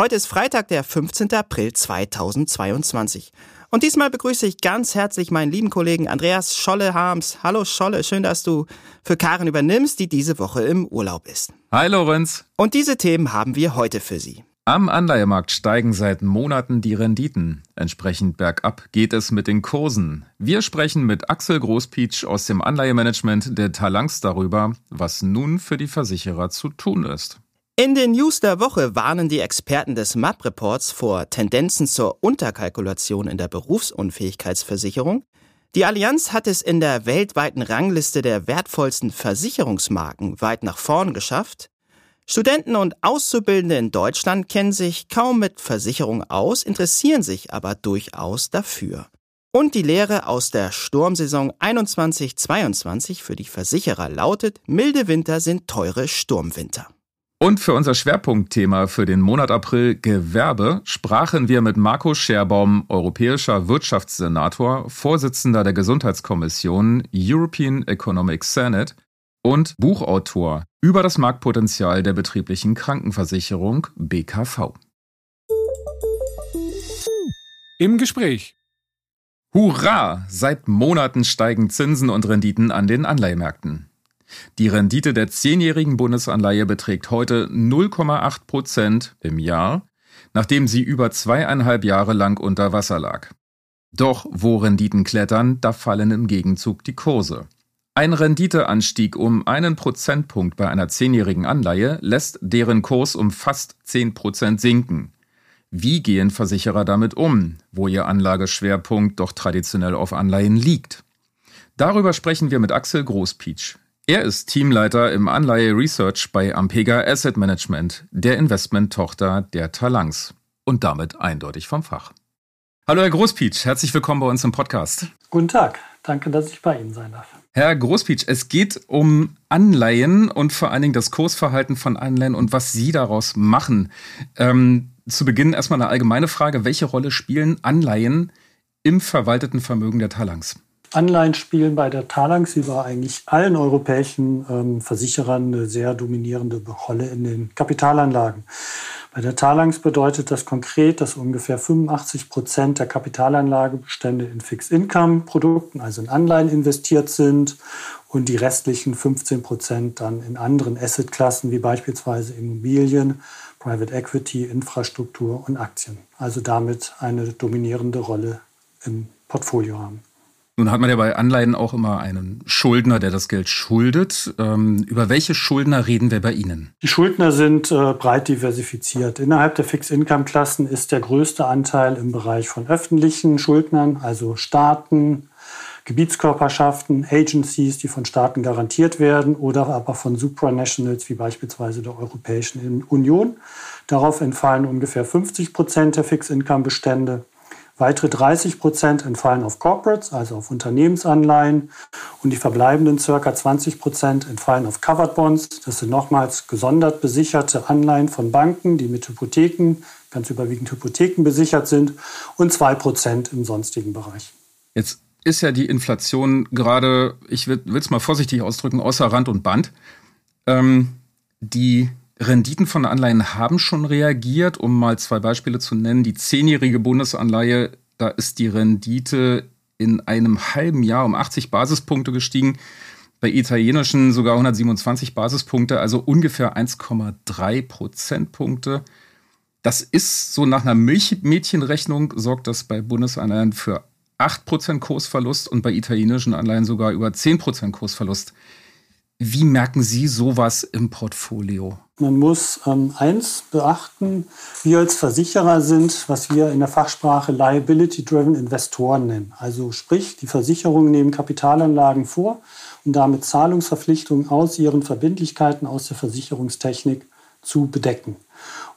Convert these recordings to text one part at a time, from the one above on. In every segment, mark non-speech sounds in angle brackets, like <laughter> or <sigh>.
Heute ist Freitag, der 15. April 2022. Und diesmal begrüße ich ganz herzlich meinen lieben Kollegen Andreas Scholle-Harms. Hallo Scholle, schön, dass du für Karen übernimmst, die diese Woche im Urlaub ist. Hi Lorenz. Und diese Themen haben wir heute für Sie. Am Anleihemarkt steigen seit Monaten die Renditen. Entsprechend bergab geht es mit den Kursen. Wir sprechen mit Axel Großpietsch aus dem Anleihemanagement der Talangs darüber, was nun für die Versicherer zu tun ist. In den News der Woche warnen die Experten des MAP-Reports vor Tendenzen zur Unterkalkulation in der Berufsunfähigkeitsversicherung. Die Allianz hat es in der weltweiten Rangliste der wertvollsten Versicherungsmarken weit nach vorn geschafft. Studenten und Auszubildende in Deutschland kennen sich kaum mit Versicherung aus, interessieren sich aber durchaus dafür. Und die Lehre aus der Sturmsaison 21-22 für die Versicherer lautet, milde Winter sind teure Sturmwinter. Und für unser Schwerpunktthema für den Monat April Gewerbe sprachen wir mit Marco Scherbaum, europäischer Wirtschaftssenator, Vorsitzender der Gesundheitskommission European Economic Senate und Buchautor über das Marktpotenzial der betrieblichen Krankenversicherung BKV. Im Gespräch. Hurra! Seit Monaten steigen Zinsen und Renditen an den Anleihemärkten. Die Rendite der zehnjährigen Bundesanleihe beträgt heute 0,8 Prozent im Jahr, nachdem sie über zweieinhalb Jahre lang unter Wasser lag. Doch wo Renditen klettern, da fallen im Gegenzug die Kurse. Ein Renditeanstieg um einen Prozentpunkt bei einer zehnjährigen Anleihe lässt deren Kurs um fast zehn Prozent sinken. Wie gehen Versicherer damit um, wo ihr Anlageschwerpunkt doch traditionell auf Anleihen liegt? Darüber sprechen wir mit Axel Großpietsch. Er ist Teamleiter im Anleihe Research bei Ampega Asset Management, der Investmenttochter der Talangs und damit eindeutig vom Fach. Hallo Herr Großpietsch, herzlich willkommen bei uns im Podcast. Guten Tag, danke, dass ich bei Ihnen sein darf. Herr Großpietsch, es geht um Anleihen und vor allen Dingen das Kursverhalten von Anleihen und was Sie daraus machen. Ähm, zu Beginn erstmal eine allgemeine Frage. Welche Rolle spielen Anleihen im verwalteten Vermögen der Talangs? Anleihen spielen bei der Talangs wie bei eigentlich allen europäischen ähm, Versicherern eine sehr dominierende Rolle in den Kapitalanlagen. Bei der Talangs bedeutet das konkret, dass ungefähr 85 Prozent der Kapitalanlagebestände in Fixed-Income-Produkten, also in Anleihen investiert sind und die restlichen 15 Prozent dann in anderen Assetklassen wie beispielsweise Immobilien, Private Equity, Infrastruktur und Aktien. Also damit eine dominierende Rolle im Portfolio haben. Nun hat man ja bei Anleihen auch immer einen Schuldner, der das Geld schuldet. Ähm, über welche Schuldner reden wir bei Ihnen? Die Schuldner sind äh, breit diversifiziert. Innerhalb der Fixed-Income-Klassen ist der größte Anteil im Bereich von öffentlichen Schuldnern, also Staaten, Gebietskörperschaften, Agencies, die von Staaten garantiert werden oder aber von Supranationals wie beispielsweise der Europäischen Union. Darauf entfallen ungefähr 50 Prozent der Fixed-Income-Bestände. Weitere 30 Prozent entfallen auf Corporates, also auf Unternehmensanleihen. Und die verbleibenden ca. 20 Prozent entfallen auf Covered Bonds. Das sind nochmals gesondert besicherte Anleihen von Banken, die mit Hypotheken, ganz überwiegend Hypotheken besichert sind. Und 2 Prozent im sonstigen Bereich. Jetzt ist ja die Inflation gerade, ich will es mal vorsichtig ausdrücken, außer Rand und Band. Ähm, die Renditen von Anleihen haben schon reagiert, um mal zwei Beispiele zu nennen. Die zehnjährige Bundesanleihe, da ist die Rendite in einem halben Jahr um 80 Basispunkte gestiegen. Bei italienischen sogar 127 Basispunkte, also ungefähr 1,3 Prozentpunkte. Das ist so nach einer Milchmädchenrechnung sorgt das bei Bundesanleihen für 8% Kursverlust und bei italienischen Anleihen sogar über 10% Kursverlust. Wie merken Sie sowas im Portfolio? Man muss ähm, eins beachten, wir als Versicherer sind, was wir in der Fachsprache Liability-Driven Investoren nennen. Also sprich, die Versicherungen nehmen Kapitalanlagen vor und damit Zahlungsverpflichtungen aus ihren Verbindlichkeiten aus der Versicherungstechnik zu bedecken.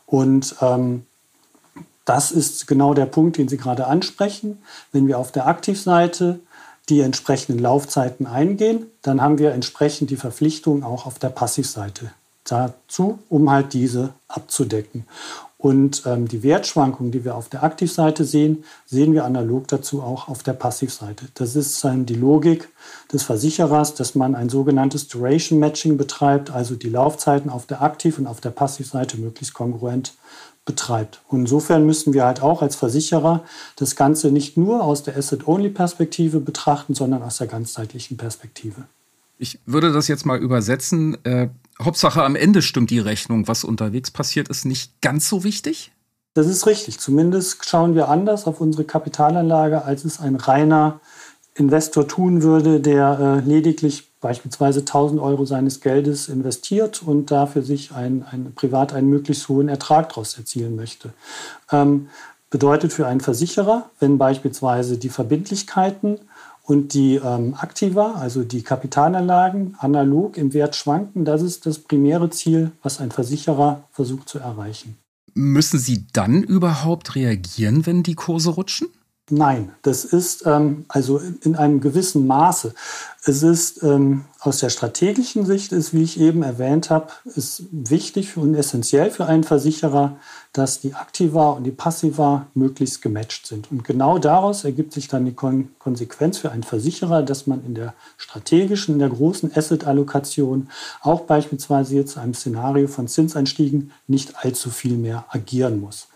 Und ähm, das ist genau der Punkt, den Sie gerade ansprechen. Wenn wir auf der Aktivseite die entsprechenden Laufzeiten eingehen, dann haben wir entsprechend die Verpflichtung auch auf der Passivseite dazu, um halt diese abzudecken. Und ähm, die Wertschwankungen, die wir auf der Aktivseite sehen, sehen wir analog dazu auch auf der Passivseite. Das ist ähm, die Logik des Versicherers, dass man ein sogenanntes Duration Matching betreibt, also die Laufzeiten auf der Aktiv- und auf der Passivseite möglichst kongruent betreibt. Und insofern müssen wir halt auch als Versicherer das Ganze nicht nur aus der Asset-Only-Perspektive betrachten, sondern aus der ganzheitlichen Perspektive. Ich würde das jetzt mal übersetzen. Hauptsache am Ende stimmt die Rechnung. Was unterwegs passiert, ist nicht ganz so wichtig? Das ist richtig. Zumindest schauen wir anders auf unsere Kapitalanlage, als es ein reiner Investor tun würde, der äh, lediglich beispielsweise 1000 Euro seines Geldes investiert und dafür sich ein, ein, privat einen möglichst hohen Ertrag daraus erzielen möchte. Ähm, bedeutet für einen Versicherer, wenn beispielsweise die Verbindlichkeiten und die ähm, Aktiva, also die Kapitalanlagen, analog im Wert schwanken, das ist das primäre Ziel, was ein Versicherer versucht zu erreichen. Müssen Sie dann überhaupt reagieren, wenn die Kurse rutschen? Nein, das ist ähm, also in einem gewissen Maße. Es ist ähm, aus der strategischen Sicht, ist, wie ich eben erwähnt habe, ist wichtig und essentiell für einen Versicherer, dass die Aktiva und die Passiva möglichst gematcht sind. Und genau daraus ergibt sich dann die Kon Konsequenz für einen Versicherer, dass man in der strategischen, in der großen Asset-Allokation auch beispielsweise jetzt einem Szenario von Zinseinstiegen nicht allzu viel mehr agieren muss.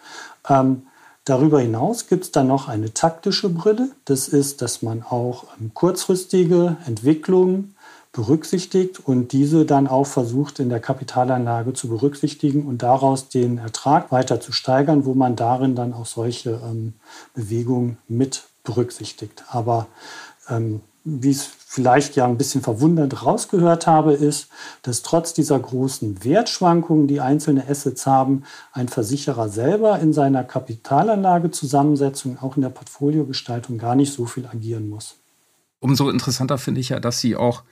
Ähm, Darüber hinaus gibt es dann noch eine taktische Brille. Das ist, dass man auch ähm, kurzfristige Entwicklungen berücksichtigt und diese dann auch versucht in der Kapitalanlage zu berücksichtigen und daraus den Ertrag weiter zu steigern, wo man darin dann auch solche ähm, Bewegungen mit berücksichtigt. Aber ähm, wie es vielleicht ja ein bisschen verwundert rausgehört habe, ist, dass trotz dieser großen Wertschwankungen, die einzelne Assets haben, ein Versicherer selber in seiner Kapitalanlagezusammensetzung, auch in der Portfoliogestaltung gar nicht so viel agieren muss. Umso interessanter finde ich ja, dass Sie auch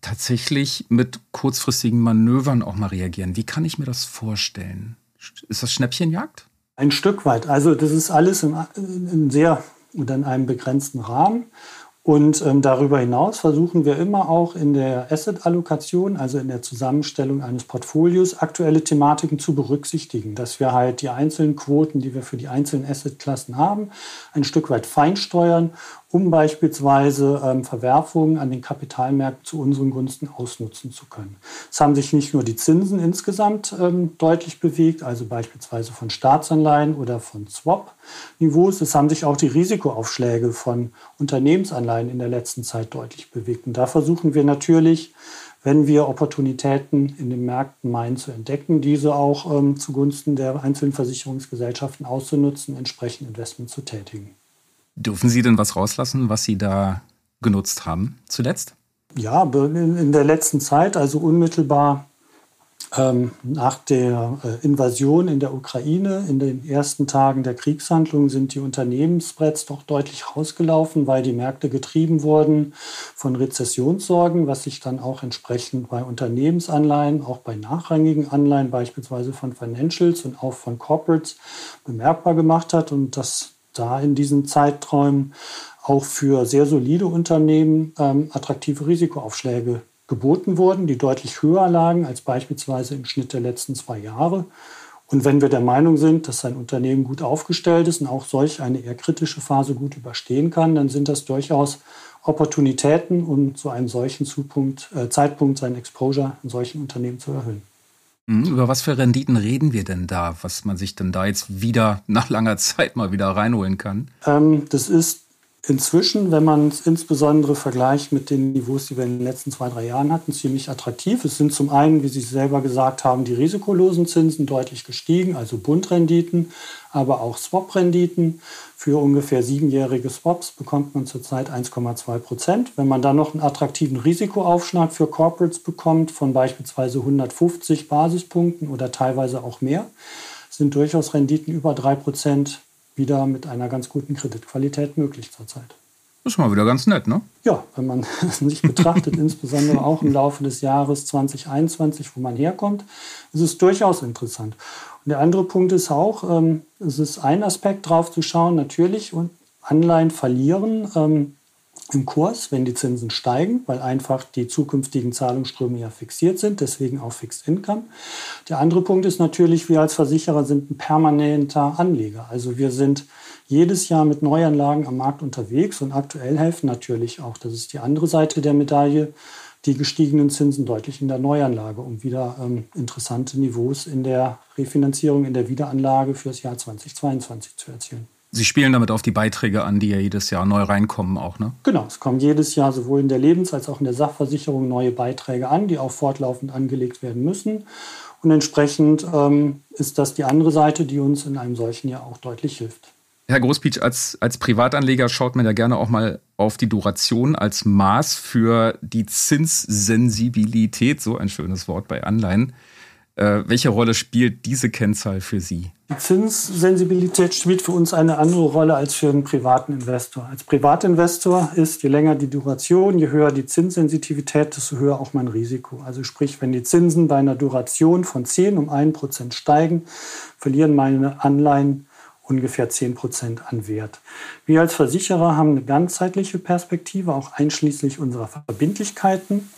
tatsächlich mit kurzfristigen Manövern auch mal reagieren. Wie kann ich mir das vorstellen? Ist das Schnäppchenjagd? Ein Stück weit. Also das ist alles in, in sehr oder in einem begrenzten Rahmen. Und ähm, darüber hinaus versuchen wir immer auch in der Asset-Allokation, also in der Zusammenstellung eines Portfolios, aktuelle Thematiken zu berücksichtigen, dass wir halt die einzelnen Quoten, die wir für die einzelnen Asset-Klassen haben, ein Stück weit feinsteuern um beispielsweise ähm, Verwerfungen an den Kapitalmärkten zu unseren Gunsten ausnutzen zu können. Es haben sich nicht nur die Zinsen insgesamt ähm, deutlich bewegt, also beispielsweise von Staatsanleihen oder von Swap-Niveaus. Es haben sich auch die Risikoaufschläge von Unternehmensanleihen in der letzten Zeit deutlich bewegt. Und da versuchen wir natürlich, wenn wir Opportunitäten in den Märkten meinen zu entdecken, diese auch ähm, zugunsten der einzelnen Versicherungsgesellschaften auszunutzen, entsprechend Investment zu tätigen. Dürfen Sie denn was rauslassen, was Sie da genutzt haben zuletzt? Ja, in der letzten Zeit, also unmittelbar ähm, nach der äh, Invasion in der Ukraine, in den ersten Tagen der Kriegshandlungen, sind die Unternehmensspreads doch deutlich rausgelaufen, weil die Märkte getrieben wurden von Rezessionssorgen, was sich dann auch entsprechend bei Unternehmensanleihen, auch bei nachrangigen Anleihen, beispielsweise von Financials und auch von Corporates, bemerkbar gemacht hat. Und das da in diesen Zeiträumen auch für sehr solide Unternehmen ähm, attraktive Risikoaufschläge geboten wurden, die deutlich höher lagen als beispielsweise im Schnitt der letzten zwei Jahre. Und wenn wir der Meinung sind, dass ein Unternehmen gut aufgestellt ist und auch solch eine eher kritische Phase gut überstehen kann, dann sind das durchaus Opportunitäten, um zu einem solchen äh, Zeitpunkt sein Exposure in solchen Unternehmen zu erhöhen. Mhm. Über was für Renditen reden wir denn da, was man sich denn da jetzt wieder nach langer Zeit mal wieder reinholen kann? Ähm, das ist inzwischen, wenn man es insbesondere vergleicht mit den Niveaus, die wir in den letzten zwei, drei Jahren hatten, ziemlich attraktiv. Es sind zum einen, wie Sie selber gesagt haben, die risikolosen Zinsen deutlich gestiegen, also Bundrenditen, aber auch Swap-Renditen. Für ungefähr siebenjährige Swaps bekommt man zurzeit 1,2 Prozent. Wenn man dann noch einen attraktiven Risikoaufschlag für Corporates bekommt von beispielsweise 150 Basispunkten oder teilweise auch mehr, sind durchaus Renditen über 3 Prozent wieder mit einer ganz guten Kreditqualität möglich zurzeit. Das ist mal wieder ganz nett, ne? Ja, wenn man <laughs> sich betrachtet, insbesondere auch im Laufe des Jahres 2021, wo man herkommt, ist es durchaus interessant. Und der andere Punkt ist auch, ähm, es ist ein Aspekt drauf zu schauen, natürlich, und Anleihen verlieren ähm, im Kurs, wenn die Zinsen steigen, weil einfach die zukünftigen Zahlungsströme ja fixiert sind, deswegen auch Fixed Income. Der andere Punkt ist natürlich, wir als Versicherer sind ein permanenter Anleger. Also wir sind jedes Jahr mit Neuanlagen am Markt unterwegs und aktuell helfen natürlich auch, das ist die andere Seite der Medaille, die gestiegenen Zinsen deutlich in der Neuanlage, um wieder ähm, interessante Niveaus in der Refinanzierung, in der Wiederanlage für das Jahr 2022 zu erzielen. Sie spielen damit auf die Beiträge an, die ja jedes Jahr neu reinkommen auch, ne? Genau, es kommen jedes Jahr sowohl in der Lebens- als auch in der Sachversicherung neue Beiträge an, die auch fortlaufend angelegt werden müssen. Und entsprechend ähm, ist das die andere Seite, die uns in einem solchen Jahr auch deutlich hilft. Herr Großpietsch, als, als Privatanleger schaut man ja gerne auch mal auf die Duration als Maß für die Zinssensibilität, so ein schönes Wort bei Anleihen. Äh, welche Rolle spielt diese Kennzahl für Sie? Die Zinssensibilität spielt für uns eine andere Rolle als für einen privaten Investor. Als Privatinvestor ist, je länger die Duration, je höher die Zinssensitivität, desto höher auch mein Risiko. Also sprich, wenn die Zinsen bei einer Duration von 10 um 1% steigen, verlieren meine Anleihen ungefähr 10% an Wert. Wir als Versicherer haben eine ganzheitliche Perspektive, auch einschließlich unserer Verbindlichkeiten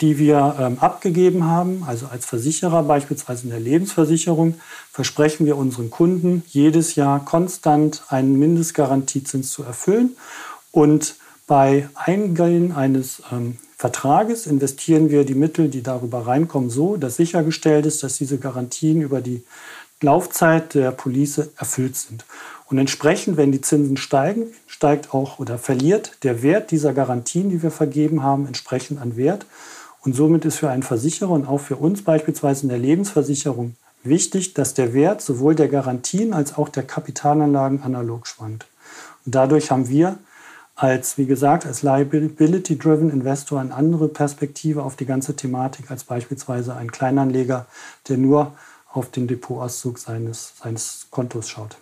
die wir ähm, abgegeben haben. Also als Versicherer beispielsweise in der Lebensversicherung versprechen wir unseren Kunden jedes Jahr konstant einen Mindestgarantiezins zu erfüllen. Und bei Eingehen eines ähm, Vertrages investieren wir die Mittel, die darüber reinkommen, so, dass sichergestellt ist, dass diese Garantien über die Laufzeit der Police erfüllt sind. Und entsprechend, wenn die Zinsen steigen, steigt auch oder verliert der Wert dieser Garantien, die wir vergeben haben, entsprechend an Wert. Und somit ist für einen Versicherer und auch für uns beispielsweise in der Lebensversicherung wichtig, dass der Wert sowohl der Garantien als auch der Kapitalanlagen analog schwankt. Und dadurch haben wir als, wie gesagt, als Liability-Driven Investor eine andere Perspektive auf die ganze Thematik als beispielsweise ein Kleinanleger, der nur auf den Depotauszug seines, seines Kontos schaut.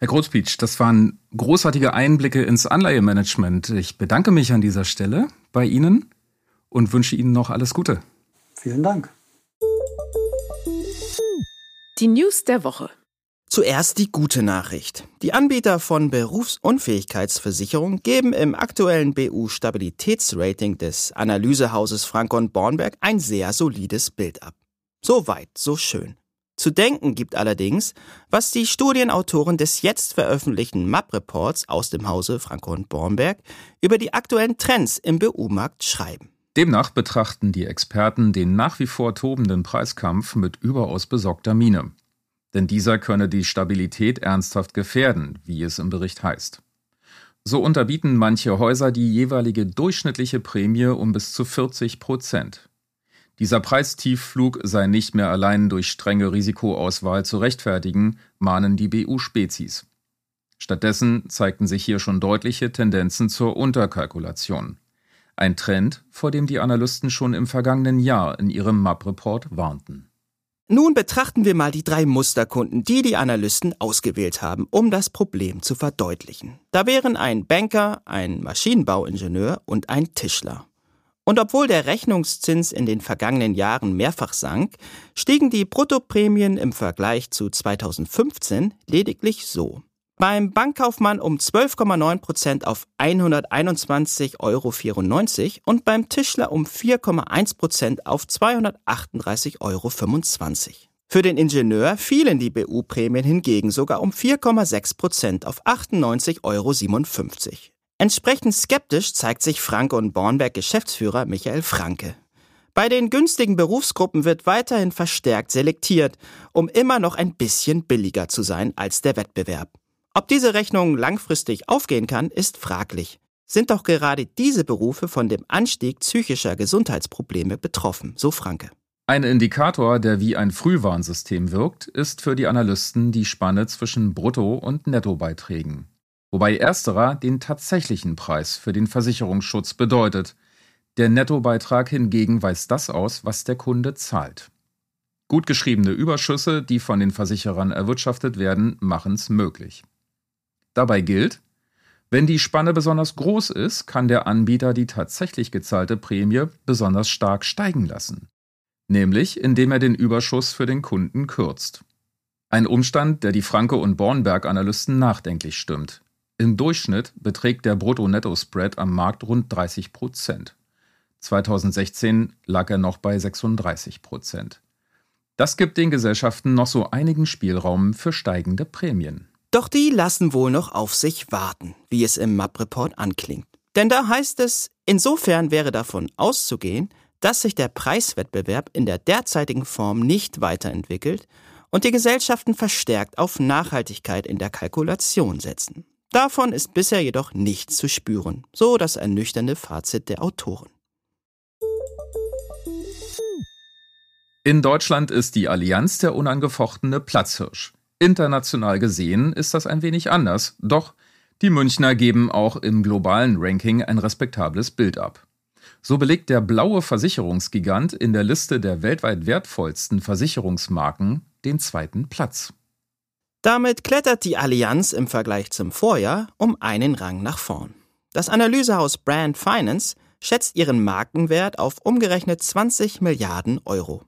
Herr Großpietsch, das waren großartige Einblicke ins Anleihemanagement. Ich bedanke mich an dieser Stelle bei Ihnen und wünsche Ihnen noch alles Gute. Vielen Dank. Die News der Woche. Zuerst die gute Nachricht. Die Anbieter von Berufsunfähigkeitsversicherung geben im aktuellen BU-Stabilitätsrating des Analysehauses Frankon Bornberg ein sehr solides Bild ab. So weit, so schön. Zu denken gibt allerdings, was die Studienautoren des jetzt veröffentlichten MAP-Reports aus dem Hause Frankon Bornberg über die aktuellen Trends im BU-Markt schreiben. Demnach betrachten die Experten den nach wie vor tobenden Preiskampf mit überaus besorgter Miene. Denn dieser könne die Stabilität ernsthaft gefährden, wie es im Bericht heißt. So unterbieten manche Häuser die jeweilige durchschnittliche Prämie um bis zu 40 Prozent. Dieser Preistiefflug sei nicht mehr allein durch strenge Risikoauswahl zu rechtfertigen, mahnen die BU-Spezies. Stattdessen zeigten sich hier schon deutliche Tendenzen zur Unterkalkulation. Ein Trend, vor dem die Analysten schon im vergangenen Jahr in ihrem MAP-Report warnten. Nun betrachten wir mal die drei Musterkunden, die die Analysten ausgewählt haben, um das Problem zu verdeutlichen. Da wären ein Banker, ein Maschinenbauingenieur und ein Tischler. Und obwohl der Rechnungszins in den vergangenen Jahren mehrfach sank, stiegen die Bruttoprämien im Vergleich zu 2015 lediglich so. Beim Bankkaufmann um 12,9 Prozent auf 121,94 Euro und beim Tischler um 4,1 Prozent auf 238,25 Euro. Für den Ingenieur fielen die BU-Prämien hingegen sogar um 4,6 Prozent auf 98,57 Euro. Entsprechend skeptisch zeigt sich Franke und Bornberg Geschäftsführer Michael Franke. Bei den günstigen Berufsgruppen wird weiterhin verstärkt selektiert, um immer noch ein bisschen billiger zu sein als der Wettbewerb. Ob diese Rechnung langfristig aufgehen kann, ist fraglich. Sind doch gerade diese Berufe von dem Anstieg psychischer Gesundheitsprobleme betroffen, so Franke. Ein Indikator, der wie ein Frühwarnsystem wirkt, ist für die Analysten die Spanne zwischen Brutto- und Nettobeiträgen. Wobei ersterer den tatsächlichen Preis für den Versicherungsschutz bedeutet. Der Nettobeitrag hingegen weist das aus, was der Kunde zahlt. Gut geschriebene Überschüsse, die von den Versicherern erwirtschaftet werden, machen es möglich. Dabei gilt, Wenn die Spanne besonders groß ist, kann der Anbieter die tatsächlich gezahlte Prämie besonders stark steigen lassen. Nämlich indem er den Überschuss für den Kunden kürzt. Ein Umstand, der die Franke und Bornberg-Analysten nachdenklich stimmt. Im Durchschnitt beträgt der Brutto-Netto-Spread am Markt rund 30 Prozent. 2016 lag er noch bei 36 Prozent. Das gibt den Gesellschaften noch so einigen Spielraum für steigende Prämien. Doch die lassen wohl noch auf sich warten, wie es im MAP-Report anklingt. Denn da heißt es, insofern wäre davon auszugehen, dass sich der Preiswettbewerb in der derzeitigen Form nicht weiterentwickelt und die Gesellschaften verstärkt auf Nachhaltigkeit in der Kalkulation setzen. Davon ist bisher jedoch nichts zu spüren, so das ernüchternde Fazit der Autoren. In Deutschland ist die Allianz der unangefochtene Platzhirsch. International gesehen ist das ein wenig anders, doch die Münchner geben auch im globalen Ranking ein respektables Bild ab. So belegt der blaue Versicherungsgigant in der Liste der weltweit wertvollsten Versicherungsmarken den zweiten Platz. Damit klettert die Allianz im Vergleich zum Vorjahr um einen Rang nach vorn. Das Analysehaus Brand Finance schätzt ihren Markenwert auf umgerechnet 20 Milliarden Euro.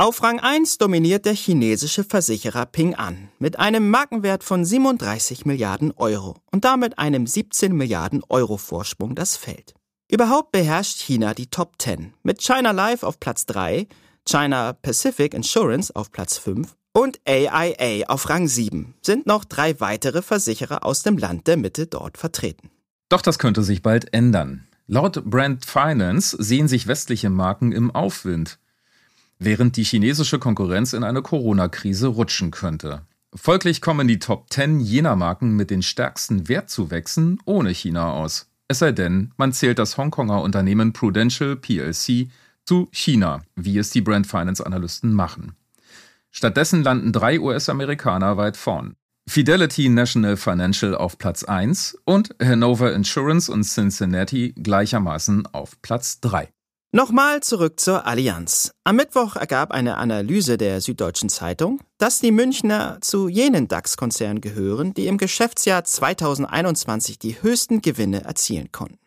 Auf Rang 1 dominiert der chinesische Versicherer Ping An mit einem Markenwert von 37 Milliarden Euro und damit einem 17 Milliarden Euro Vorsprung das Feld. Überhaupt beherrscht China die Top 10 mit China Life auf Platz 3, China Pacific Insurance auf Platz 5 und AIA auf Rang 7 sind noch drei weitere Versicherer aus dem Land der Mitte dort vertreten. Doch das könnte sich bald ändern. Laut Brand Finance sehen sich westliche Marken im Aufwind während die chinesische Konkurrenz in eine Corona-Krise rutschen könnte. Folglich kommen die Top 10 jener Marken mit den stärksten Wertzuwächsen ohne China aus. Es sei denn, man zählt das Hongkonger Unternehmen Prudential PLC zu China, wie es die Brand Finance Analysten machen. Stattdessen landen drei US-Amerikaner weit vorn. Fidelity National Financial auf Platz 1 und Hanover Insurance und Cincinnati gleichermaßen auf Platz 3. Nochmal zurück zur Allianz. Am Mittwoch ergab eine Analyse der Süddeutschen Zeitung, dass die Münchner zu jenen DAX-Konzernen gehören, die im Geschäftsjahr 2021 die höchsten Gewinne erzielen konnten.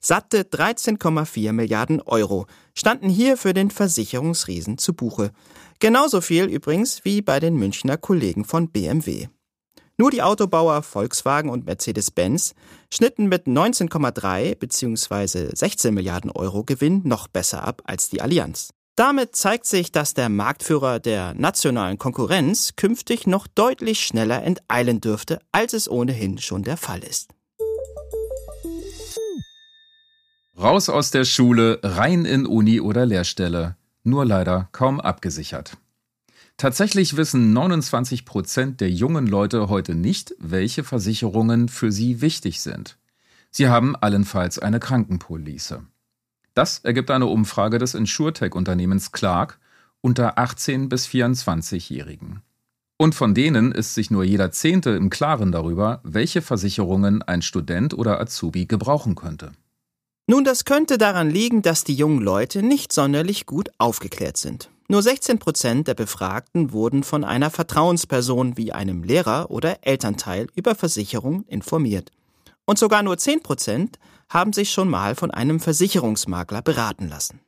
Satte 13,4 Milliarden Euro standen hier für den Versicherungsriesen zu Buche. Genauso viel übrigens wie bei den Münchner Kollegen von BMW. Nur die Autobauer Volkswagen und Mercedes-Benz schnitten mit 19,3 bzw. 16 Milliarden Euro Gewinn noch besser ab als die Allianz. Damit zeigt sich, dass der Marktführer der nationalen Konkurrenz künftig noch deutlich schneller enteilen dürfte, als es ohnehin schon der Fall ist. Raus aus der Schule, rein in Uni oder Lehrstelle. Nur leider kaum abgesichert. Tatsächlich wissen 29 Prozent der jungen Leute heute nicht, welche Versicherungen für sie wichtig sind. Sie haben allenfalls eine Krankenpolice. Das ergibt eine Umfrage des InsurTech-Unternehmens Clark unter 18 bis 24-Jährigen. Und von denen ist sich nur jeder Zehnte im Klaren darüber, welche Versicherungen ein Student oder Azubi gebrauchen könnte. Nun, das könnte daran liegen, dass die jungen Leute nicht sonderlich gut aufgeklärt sind. Nur 16 Prozent der Befragten wurden von einer Vertrauensperson wie einem Lehrer oder Elternteil über Versicherungen informiert. Und sogar nur 10 Prozent haben sich schon mal von einem Versicherungsmakler beraten lassen.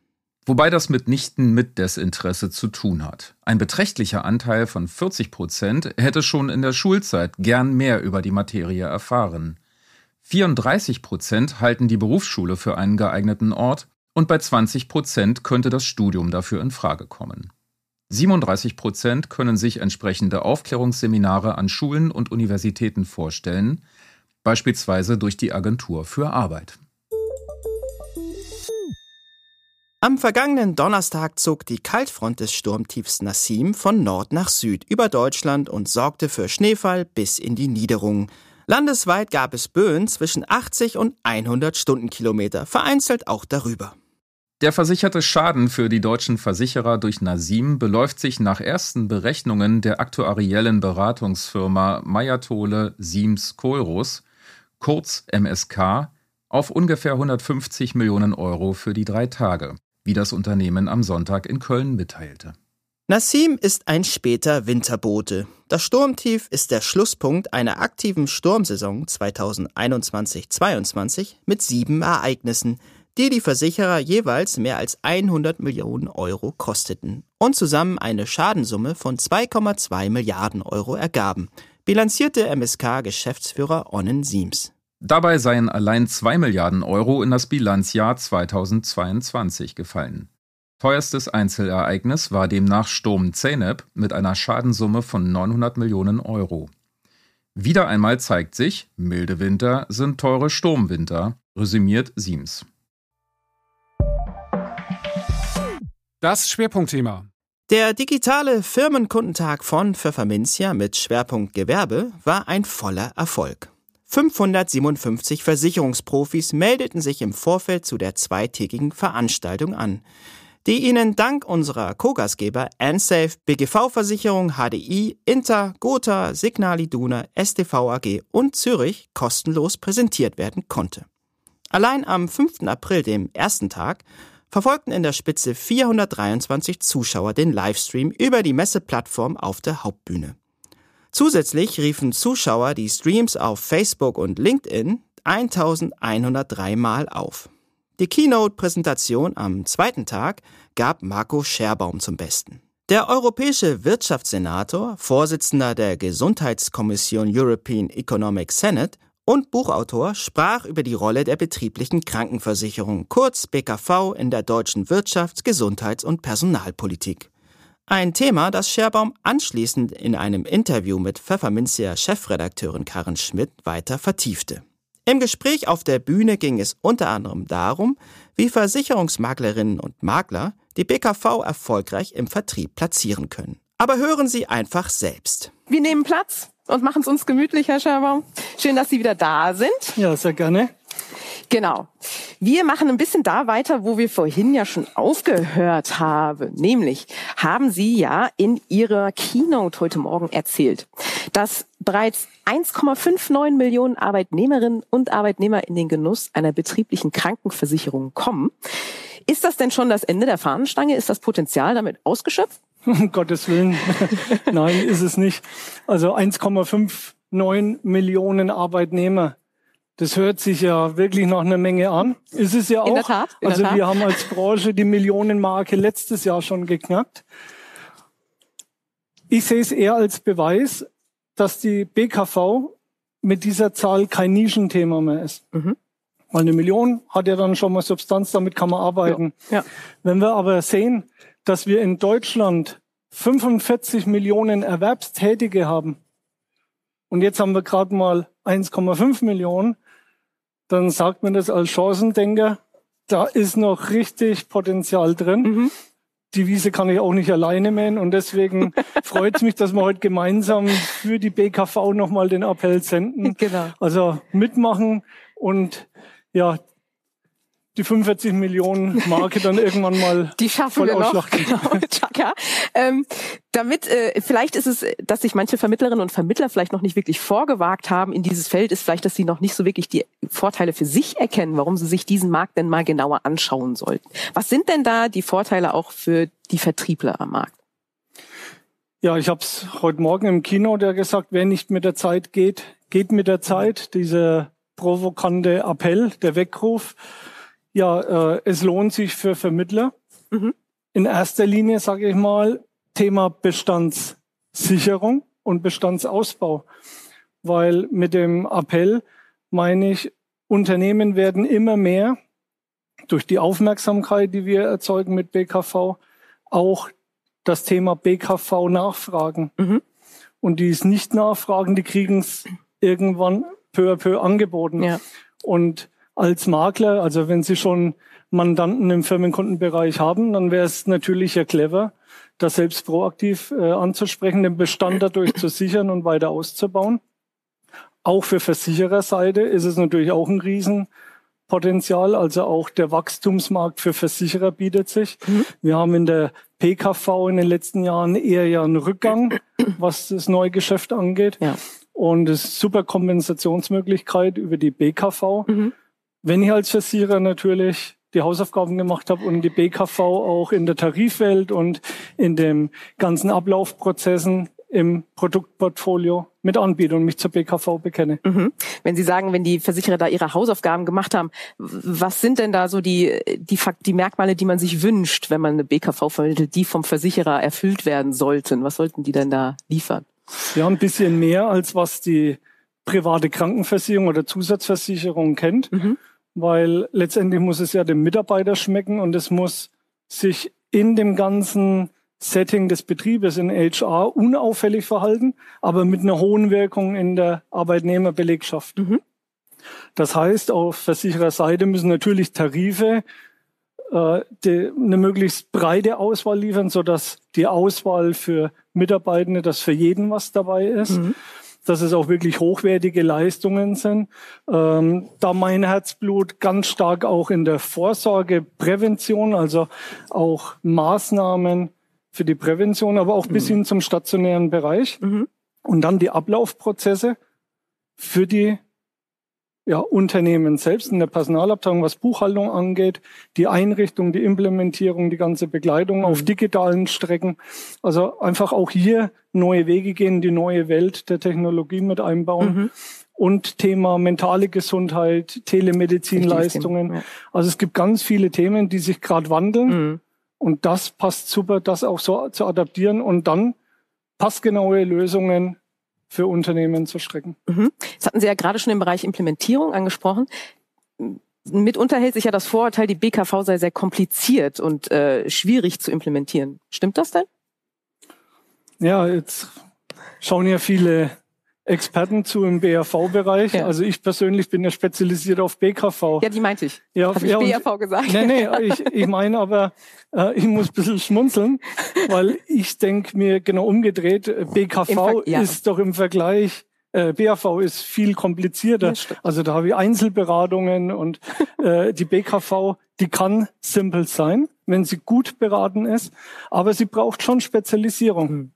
Wobei das mitnichten mit Desinteresse zu tun hat. Ein beträchtlicher Anteil von 40 Prozent hätte schon in der Schulzeit gern mehr über die Materie erfahren. 34 Prozent halten die Berufsschule für einen geeigneten Ort und bei 20 Prozent könnte das Studium dafür in Frage kommen. 37 Prozent können sich entsprechende Aufklärungsseminare an Schulen und Universitäten vorstellen, beispielsweise durch die Agentur für Arbeit. Am vergangenen Donnerstag zog die Kaltfront des Sturmtiefs Nassim von Nord nach Süd über Deutschland und sorgte für Schneefall bis in die Niederungen. Landesweit gab es Böen zwischen 80 und 100 Stundenkilometer, vereinzelt auch darüber. Der versicherte Schaden für die deutschen Versicherer durch Nasim beläuft sich nach ersten Berechnungen der aktuariellen Beratungsfirma Mayatole Siems Kohlros, kurz MSK, auf ungefähr 150 Millionen Euro für die drei Tage, wie das Unternehmen am Sonntag in Köln mitteilte. Nassim ist ein später Winterbote. Das Sturmtief ist der Schlusspunkt einer aktiven Sturmsaison 2021-22 mit sieben Ereignissen, die die Versicherer jeweils mehr als 100 Millionen Euro kosteten und zusammen eine Schadensumme von 2,2 Milliarden Euro ergaben, bilanzierte MSK-Geschäftsführer Onnen Siems. Dabei seien allein 2 Milliarden Euro in das Bilanzjahr 2022 gefallen. Teuerstes Einzelereignis war demnach Sturm Zeynep mit einer Schadensumme von 900 Millionen Euro. Wieder einmal zeigt sich, milde Winter sind teure Sturmwinter, resümiert Siems. Das Schwerpunktthema. Der digitale Firmenkundentag von Pfefferminzia mit Schwerpunkt Gewerbe war ein voller Erfolg. 557 Versicherungsprofis meldeten sich im Vorfeld zu der zweitägigen Veranstaltung an die Ihnen dank unserer Co-Gastgeber Ansafe, BGV-Versicherung, HDI, Inter, Gotha, Signal Iduna, STV AG und Zürich kostenlos präsentiert werden konnte. Allein am 5. April, dem ersten Tag, verfolgten in der Spitze 423 Zuschauer den Livestream über die Messeplattform auf der Hauptbühne. Zusätzlich riefen Zuschauer die Streams auf Facebook und LinkedIn 1103 Mal auf. Die Keynote-Präsentation am zweiten Tag gab Marco Scherbaum zum Besten. Der europäische Wirtschaftssenator, Vorsitzender der Gesundheitskommission European Economic Senate und Buchautor sprach über die Rolle der betrieblichen Krankenversicherung, kurz BKV, in der deutschen Wirtschafts-, Gesundheits- und Personalpolitik. Ein Thema, das Scherbaum anschließend in einem Interview mit Pfefferminzia Chefredakteurin Karin Schmidt weiter vertiefte. Im Gespräch auf der Bühne ging es unter anderem darum, wie Versicherungsmaklerinnen und Makler die BKV erfolgreich im Vertrieb platzieren können. Aber hören Sie einfach selbst. Wir nehmen Platz und machen es uns gemütlich, Herr Scherbaum. Schön, dass Sie wieder da sind. Ja, sehr gerne. Genau. Wir machen ein bisschen da weiter, wo wir vorhin ja schon aufgehört haben. Nämlich haben Sie ja in Ihrer Keynote heute Morgen erzählt, dass bereits 1,59 Millionen Arbeitnehmerinnen und Arbeitnehmer in den Genuss einer betrieblichen Krankenversicherung kommen. Ist das denn schon das Ende der Fahnenstange? Ist das Potenzial damit ausgeschöpft? <laughs> Um Gottes Willen. <laughs> Nein, ist es nicht. Also 1,59 Millionen Arbeitnehmer das hört sich ja wirklich nach einer Menge an. Ist es ja auch. In der Tat. In also der Tat. wir haben als Branche die Millionenmarke letztes Jahr schon geknackt. Ich sehe es eher als Beweis, dass die BKV mit dieser Zahl kein Nischenthema mehr ist. Mhm. Weil eine Million hat ja dann schon mal Substanz, damit kann man arbeiten. Ja. Ja. Wenn wir aber sehen, dass wir in Deutschland 45 Millionen Erwerbstätige haben und jetzt haben wir gerade mal 1,5 Millionen, dann sagt man das als Chancendenker, da ist noch richtig Potenzial drin. Mhm. Die Wiese kann ich auch nicht alleine mähen und deswegen <laughs> freut es mich, dass wir heute gemeinsam für die BKV nochmal den Appell senden. Genau. Also mitmachen und ja, die 45 Millionen Marke dann irgendwann mal <laughs> Die schaffen voll wir noch. <laughs> Genau, Chaka. Ähm, damit, äh, vielleicht ist es, dass sich manche Vermittlerinnen und Vermittler vielleicht noch nicht wirklich vorgewagt haben in dieses Feld, ist vielleicht, dass sie noch nicht so wirklich die Vorteile für sich erkennen, warum sie sich diesen Markt denn mal genauer anschauen sollten. Was sind denn da die Vorteile auch für die Vertriebler am Markt? Ja, ich habe es heute Morgen im Kino der gesagt, wer nicht mit der Zeit geht, geht mit der Zeit. Dieser provokante Appell, der Weckruf. Ja, äh, es lohnt sich für Vermittler. Mhm. In erster Linie, sage ich mal, Thema Bestandssicherung und Bestandsausbau. Weil mit dem Appell meine ich, Unternehmen werden immer mehr durch die Aufmerksamkeit, die wir erzeugen mit BKV, auch das Thema BKV nachfragen. Mhm. Und die es nicht nachfragen, die kriegen es irgendwann peu à peu angeboten. Ja. Und als Makler, also wenn Sie schon Mandanten im Firmenkundenbereich haben, dann wäre es natürlich ja clever, das selbst proaktiv äh, anzusprechen, den Bestand dadurch zu sichern und weiter auszubauen. Auch für Versichererseite ist es natürlich auch ein Riesenpotenzial. Also auch der Wachstumsmarkt für Versicherer bietet sich. Wir haben in der PKV in den letzten Jahren eher ja einen Rückgang, was das Neugeschäft angeht. Ja. Und es ist super Kompensationsmöglichkeit über die BKV. Mhm. Wenn ich als Versicherer natürlich die Hausaufgaben gemacht habe und die BKV auch in der Tarifwelt und in den ganzen Ablaufprozessen im Produktportfolio mit anbiete und mich zur BKV bekenne. Mhm. Wenn Sie sagen, wenn die Versicherer da ihre Hausaufgaben gemacht haben, was sind denn da so die, die, die Merkmale, die man sich wünscht, wenn man eine BKV vermittelt, die vom Versicherer erfüllt werden sollten? Was sollten die denn da liefern? Ja, ein bisschen mehr als was die private Krankenversicherung oder Zusatzversicherung kennt, mhm. Weil letztendlich muss es ja dem Mitarbeiter schmecken und es muss sich in dem ganzen Setting des Betriebes in HR unauffällig verhalten, aber mit einer hohen Wirkung in der Arbeitnehmerbelegschaft. Mhm. Das heißt, auf Versichererseite müssen natürlich Tarife äh, die, eine möglichst breite Auswahl liefern, so dass die Auswahl für Mitarbeitende, dass für jeden was dabei ist. Mhm. Dass es auch wirklich hochwertige Leistungen sind. Ähm, da mein Herzblut ganz stark auch in der Vorsorgeprävention, also auch Maßnahmen für die Prävention, aber auch mhm. bis hin zum stationären Bereich. Mhm. Und dann die Ablaufprozesse für die ja, Unternehmen selbst in der Personalabteilung, was Buchhaltung angeht, die Einrichtung, die Implementierung, die ganze Begleitung mhm. auf digitalen Strecken. Also einfach auch hier neue Wege gehen, die neue Welt der Technologie mit einbauen. Mhm. Und Thema mentale Gesundheit, Telemedizinleistungen. Ja. Also es gibt ganz viele Themen, die sich gerade wandeln. Mhm. Und das passt super, das auch so zu adaptieren und dann passgenaue Lösungen für Unternehmen zu strecken. Mhm. Das hatten Sie ja gerade schon im Bereich Implementierung angesprochen. Mitunter hält sich ja das Vorurteil, die BKV sei sehr kompliziert und äh, schwierig zu implementieren. Stimmt das denn? Ja, jetzt schauen ja viele Experten zu im BAV-Bereich. Ja. Also ich persönlich bin ja spezialisiert auf BKV. Ja, die meinte ich. Ja, Habe ich ja, BAV gesagt? Nee, nee, ich, ich meine aber, äh, ich muss ein bisschen schmunzeln, weil ich denke mir genau umgedreht, BKV Ver ja. ist doch im Vergleich äh, BAV ist viel komplizierter. Also da habe ich Einzelberatungen und äh, die BKV, die kann simpel sein, wenn sie gut beraten ist, aber sie braucht schon Spezialisierung. Hm.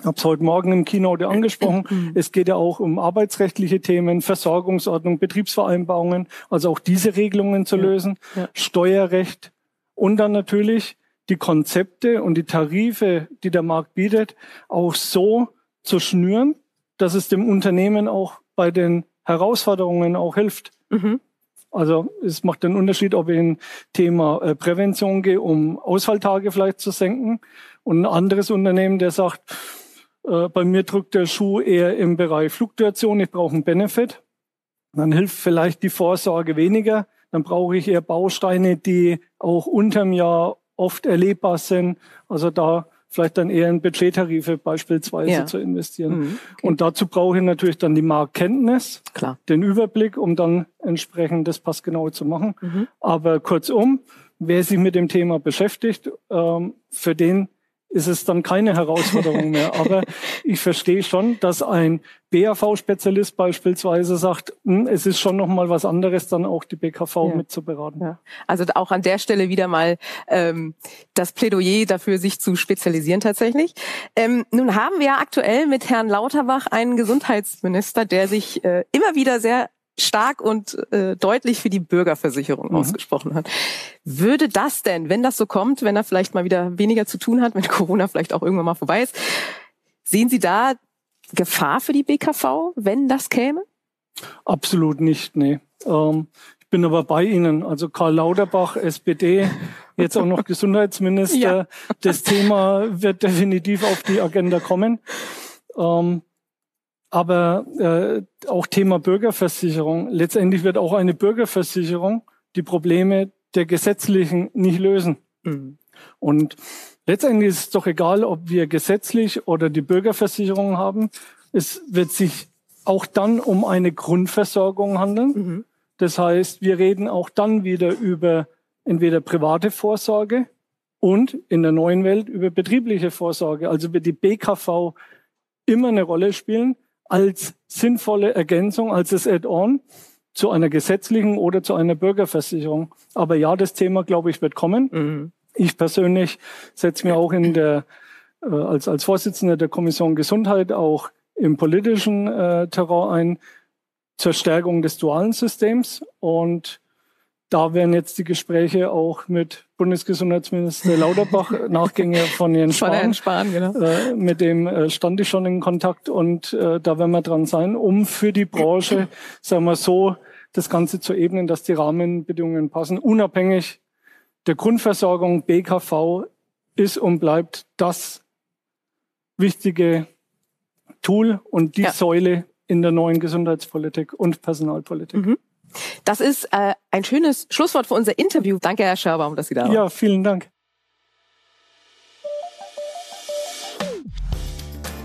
Ich habe es heute Morgen im Keynote angesprochen. <clears throat> Mhm. Es geht ja auch um arbeitsrechtliche Themen, Versorgungsordnung, Betriebsvereinbarungen, also auch diese Regelungen zu ja. lösen, ja. Steuerrecht und dann natürlich die Konzepte und die Tarife, die der Markt bietet, auch so zu schnüren, dass es dem Unternehmen auch bei den Herausforderungen auch hilft. Mhm. Also es macht den Unterschied, ob ich ein Thema äh, Prävention gehe, um Ausfalltage vielleicht zu senken und ein anderes Unternehmen, der sagt, bei mir drückt der Schuh eher im Bereich Fluktuation. Ich brauche einen Benefit. Dann hilft vielleicht die Vorsorge weniger. Dann brauche ich eher Bausteine, die auch unterm Jahr oft erlebbar sind. Also da vielleicht dann eher in Budgettarife beispielsweise ja. zu investieren. Mhm, okay. Und dazu brauche ich natürlich dann die Marktkenntnis, Klar. den Überblick, um dann entsprechend das passgenau zu machen. Mhm. Aber kurzum, wer sich mit dem Thema beschäftigt, ähm, für den ist es dann keine Herausforderung mehr. Aber ich verstehe schon, dass ein BAV-Spezialist beispielsweise sagt, hm, es ist schon noch mal was anderes, dann auch die BKV ja. mitzuberaten. Ja. Also auch an der Stelle wieder mal ähm, das Plädoyer dafür, sich zu spezialisieren tatsächlich. Ähm, nun haben wir ja aktuell mit Herrn Lauterbach einen Gesundheitsminister, der sich äh, immer wieder sehr stark und äh, deutlich für die Bürgerversicherung mhm. ausgesprochen hat. Würde das denn, wenn das so kommt, wenn er vielleicht mal wieder weniger zu tun hat, <laughs> wenn Corona vielleicht auch irgendwann mal vorbei ist, sehen Sie da Gefahr für die BKV, wenn das käme? Absolut nicht, nee. Ähm, ich bin aber bei Ihnen. Also Karl Lauterbach, SPD, jetzt auch noch <laughs> Gesundheitsminister. Ja. Das Thema wird definitiv auf die Agenda kommen. Ähm, aber äh, auch Thema Bürgerversicherung. Letztendlich wird auch eine Bürgerversicherung die Probleme der gesetzlichen nicht lösen. Mhm. Und letztendlich ist es doch egal, ob wir gesetzlich oder die Bürgerversicherung haben. Es wird sich auch dann um eine Grundversorgung handeln. Mhm. Das heißt, wir reden auch dann wieder über entweder private Vorsorge und in der neuen Welt über betriebliche Vorsorge. Also wird die BKV immer eine Rolle spielen als sinnvolle Ergänzung, als das Add-on zu einer gesetzlichen oder zu einer Bürgerversicherung. Aber ja, das Thema, glaube ich, wird kommen. Mhm. Ich persönlich setze mir auch in der, äh, als, als Vorsitzender der Kommission Gesundheit auch im politischen äh, Terrain ein zur Stärkung des dualen Systems. Und da werden jetzt die Gespräche auch mit Bundesgesundheitsminister Lauterbach, <laughs> Nachgänger von Jens Spahn, von Herrn Spahn genau. äh, mit dem äh, stand ich schon in Kontakt und äh, da werden wir dran sein, um für die Branche, sagen wir so, das Ganze zu ebnen, dass die Rahmenbedingungen passen, unabhängig der Grundversorgung BKV ist und bleibt das wichtige Tool und die ja. Säule in der neuen Gesundheitspolitik und Personalpolitik. Mhm. Das ist äh, ein schönes Schlusswort für unser Interview. Danke, Herr Scherbaum, dass Sie da waren. Ja, vielen Dank.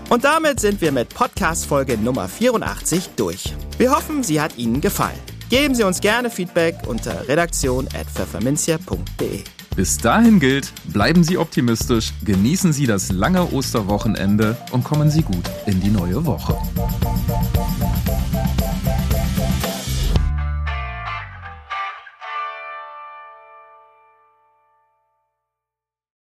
Und damit sind wir mit Podcast-Folge Nummer 84 durch. Wir hoffen, sie hat Ihnen gefallen. Geben Sie uns gerne Feedback unter redaktion.pfefferminzia.de. Bis dahin gilt, bleiben Sie optimistisch, genießen Sie das lange Osterwochenende und kommen Sie gut in die neue Woche.